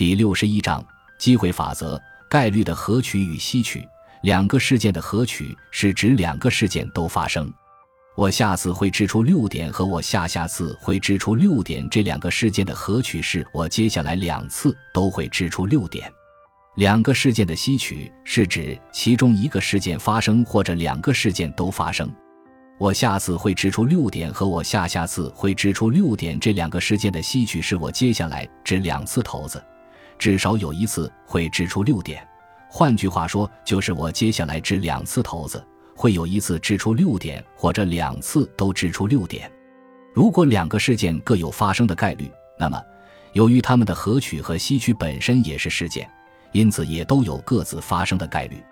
第六十一章机会法则：概率的合取与吸取。两个事件的合取是指两个事件都发生。我下次会支出六点和我下下次会支出六点这两个事件的合取是我接下来两次都会支出六点。两个事件的吸取是指其中一个事件发生或者两个事件都发生。我下次会支出六点和我下下次会支出六点这两个事件的吸取是我接下来掷两次骰子。至少有一次会掷出六点，换句话说，就是我接下来掷两次骰子，会有一次掷出六点，或者两次都掷出六点。如果两个事件各有发生的概率，那么由于它们的合取和吸取本身也是事件，因此也都有各自发生的概率。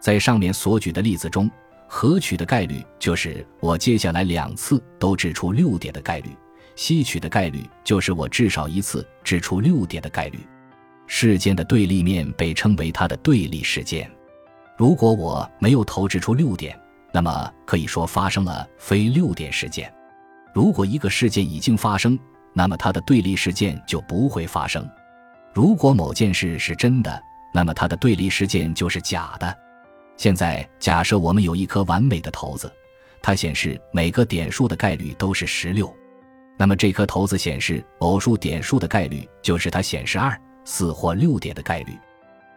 在上面所举的例子中，合取的概率就是我接下来两次都掷出六点的概率，吸取的概率就是我至少一次掷出六点的概率。事件的对立面被称为它的对立事件。如果我没有投掷出六点，那么可以说发生了非六点事件。如果一个事件已经发生，那么它的对立事件就不会发生。如果某件事是真的，那么它的对立事件就是假的。现在假设我们有一颗完美的骰子，它显示每个点数的概率都是十六，那么这颗骰子显示偶数点数的概率就是它显示二。四或六点的概率，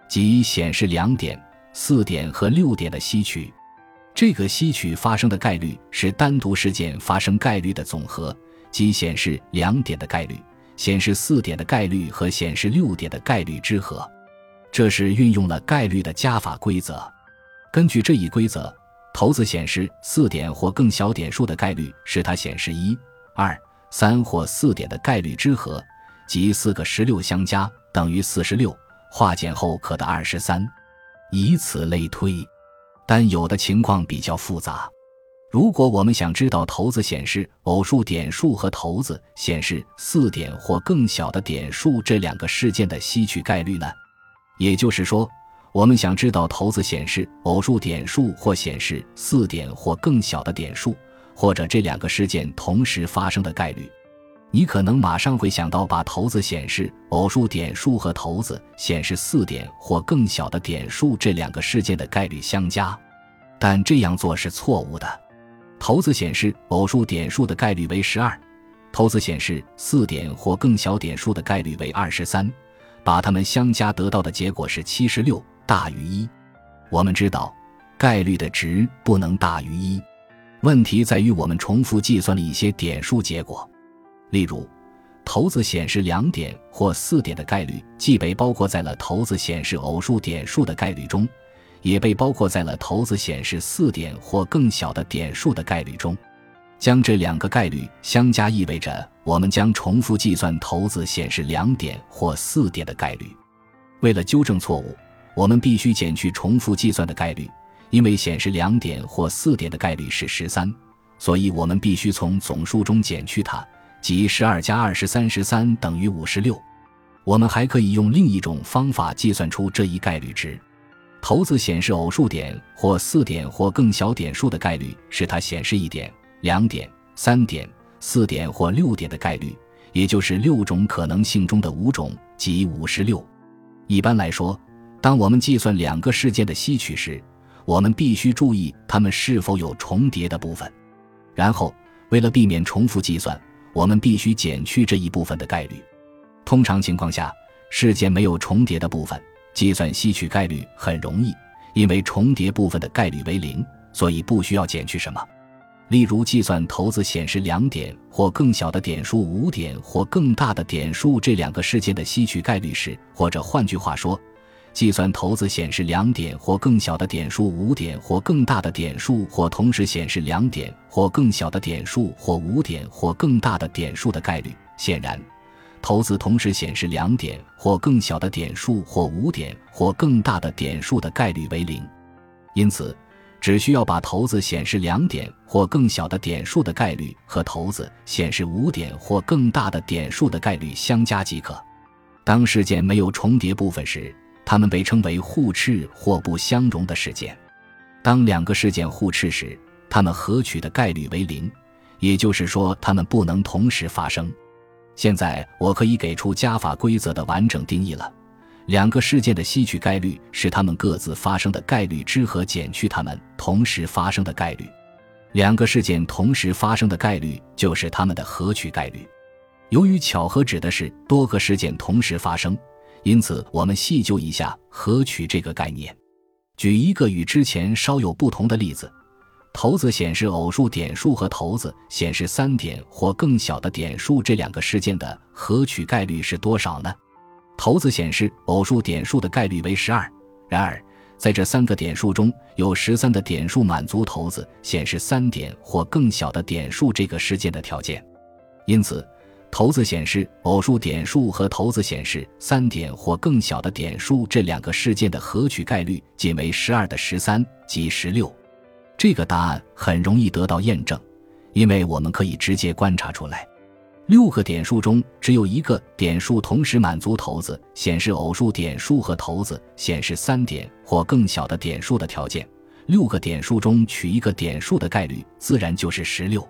即显示两点、四点和六点的吸取。这个吸取发生的概率是单独事件发生概率的总和，即显示两点的概率、显示四点的概率和显示六点的概率之和。这是运用了概率的加法规则。根据这一规则，骰子显示四点或更小点数的概率是它显示一、二、三或四点的概率之和，即四个十六相加。等于四十六，化简后可得二十三，以此类推。但有的情况比较复杂。如果我们想知道骰子显示偶数点数和骰子显示四点或更小的点数这两个事件的吸取概率呢？也就是说，我们想知道骰子显示偶数点数或显示四点或更小的点数，或者这两个事件同时发生的概率。你可能马上会想到把骰子显示偶数点数和骰子显示四点或更小的点数这两个事件的概率相加，但这样做是错误的。骰子显示偶数点数的概率为十二，骰子显示四点或更小点数的概率为二十三，把它们相加得到的结果是七十六大于一。我们知道，概率的值不能大于一。问题在于我们重复计算了一些点数结果。例如，骰子显示两点或四点的概率，既被包括在了骰子显示偶数点数的概率中，也被包括在了骰子显示四点或更小的点数的概率中。将这两个概率相加，意味着我们将重复计算骰子显示两点或四点的概率。为了纠正错误，我们必须减去重复计算的概率，因为显示两点或四点的概率是十三，所以我们必须从总数中减去它。即十二加二十三，十三等于五十六。我们还可以用另一种方法计算出这一概率值。骰子显示偶数点或四点或更小点数的概率是它显示一点、两点、三点、四点或六点的概率，也就是六种可能性中的五种，即五十六。一般来说，当我们计算两个事件的吸取时，我们必须注意它们是否有重叠的部分。然后，为了避免重复计算，我们必须减去这一部分的概率。通常情况下，事件没有重叠的部分，计算吸取概率很容易，因为重叠部分的概率为零，所以不需要减去什么。例如，计算骰子显示两点或更小的点数、五点或更大的点数这两个事件的吸取概率时，或者换句话说。计算骰子显示两点或更小的点数、五点或更大的点数，或同时显示两点或更小的点数或五点或更大的点数的概率。显然，骰子同时显示两点或更小的点数或五点或更大的点数的概率为零。因此，只需要把骰子显示两点或更小的点数的概率和骰子显示五点或更大的点数的概率相加即可。当事件没有重叠部分时，它们被称为互斥或不相容的事件。当两个事件互斥时，它们合取的概率为零，也就是说，它们不能同时发生。现在我可以给出加法规则的完整定义了。两个事件的吸取概率是它们各自发生的概率之和减去它们同时发生的概率。两个事件同时发生的概率就是它们的合取概率。由于巧合指的是多个事件同时发生，因此我们细究一下合取这个概念。举一个与之前稍有不同的例子。骰子显示偶数点数和骰子显示三点或更小的点数这两个事件的合取概率是多少呢？骰子显示偶数点数的概率为十二。然而，在这三个点数中有十三的点数满足骰子显示三点或更小的点数这个事件的条件，因此，骰子显示偶数点数和骰子显示三点或更小的点数这两个事件的合取概率仅为十二的十三即十六。这个答案很容易得到验证，因为我们可以直接观察出来，六个点数中只有一个点数同时满足骰子显示偶数点数和骰子显示三点或更小的点数的条件。六个点数中取一个点数的概率自然就是十六。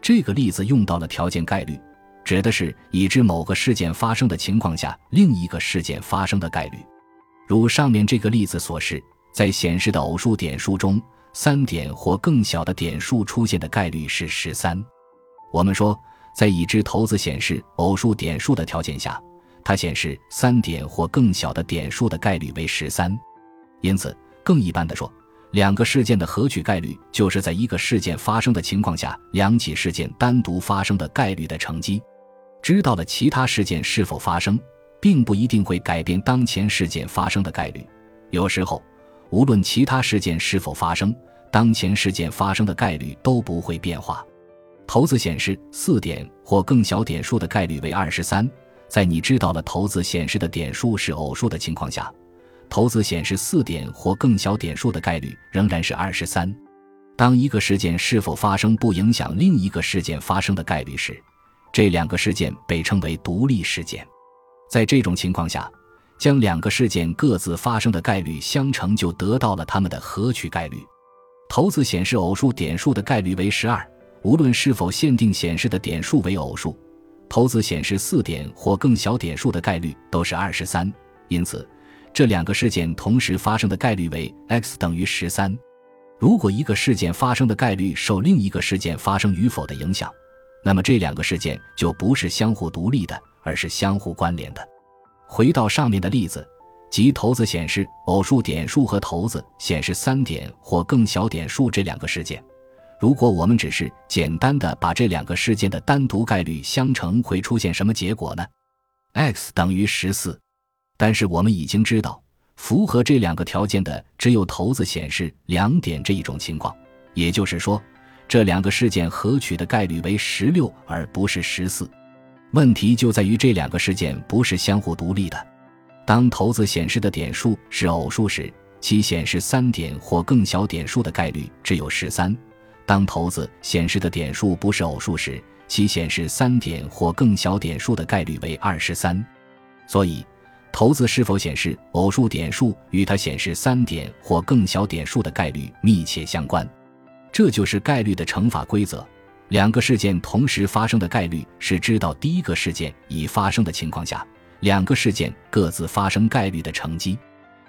这个例子用到了条件概率，指的是已知某个事件发生的情况下另一个事件发生的概率。如上面这个例子所示，在显示的偶数点数中。三点或更小的点数出现的概率是十三。我们说，在已知骰子显示偶数点数的条件下，它显示三点或更小的点数的概率为十三。因此，更一般的说，两个事件的合取概率就是在一个事件发生的情况下，两起事件单独发生的概率的乘积。知道了其他事件是否发生，并不一定会改变当前事件发生的概率。有时候，无论其他事件是否发生。当前事件发生的概率都不会变化。骰子显示四点或更小点数的概率为二十三。在你知道了骰子显示的点数是偶数的情况下，骰子显示四点或更小点数的概率仍然是二十三。当一个事件是否发生不影响另一个事件发生的概率时，这两个事件被称为独立事件。在这种情况下，将两个事件各自发生的概率相乘，就得到了它们的合取概率。骰子显示偶数点数的概率为十二，无论是否限定显示的点数为偶数；骰子显示四点或更小点数的概率都是二十三。因此，这两个事件同时发生的概率为 x 等于十三。如果一个事件发生的概率受另一个事件发生与否的影响，那么这两个事件就不是相互独立的，而是相互关联的。回到上面的例子。即骰子显示偶数点数和骰子显示三点或更小点数这两个事件，如果我们只是简单的把这两个事件的单独概率相乘，会出现什么结果呢？x 等于十四。但是我们已经知道，符合这两个条件的只有骰子显示两点这一种情况，也就是说，这两个事件合取的概率为十六而不是十四。问题就在于这两个事件不是相互独立的。当骰子显示的点数是偶数时，其显示三点或更小点数的概率只有十三；当骰子显示的点数不是偶数时，其显示三点或更小点数的概率为二十三。所以，骰子是否显示偶数点数与它显示三点或更小点数的概率密切相关。这就是概率的乘法规则：两个事件同时发生的概率是知道第一个事件已发生的情况下。两个事件各自发生概率的乘积，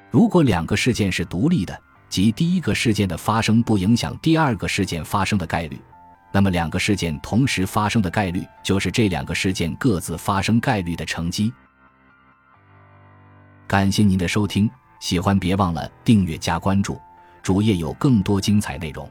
如果两个事件是独立的，即第一个事件的发生不影响第二个事件发生的概率，那么两个事件同时发生的概率就是这两个事件各自发生概率的乘积。感谢您的收听，喜欢别忘了订阅加关注，主页有更多精彩内容。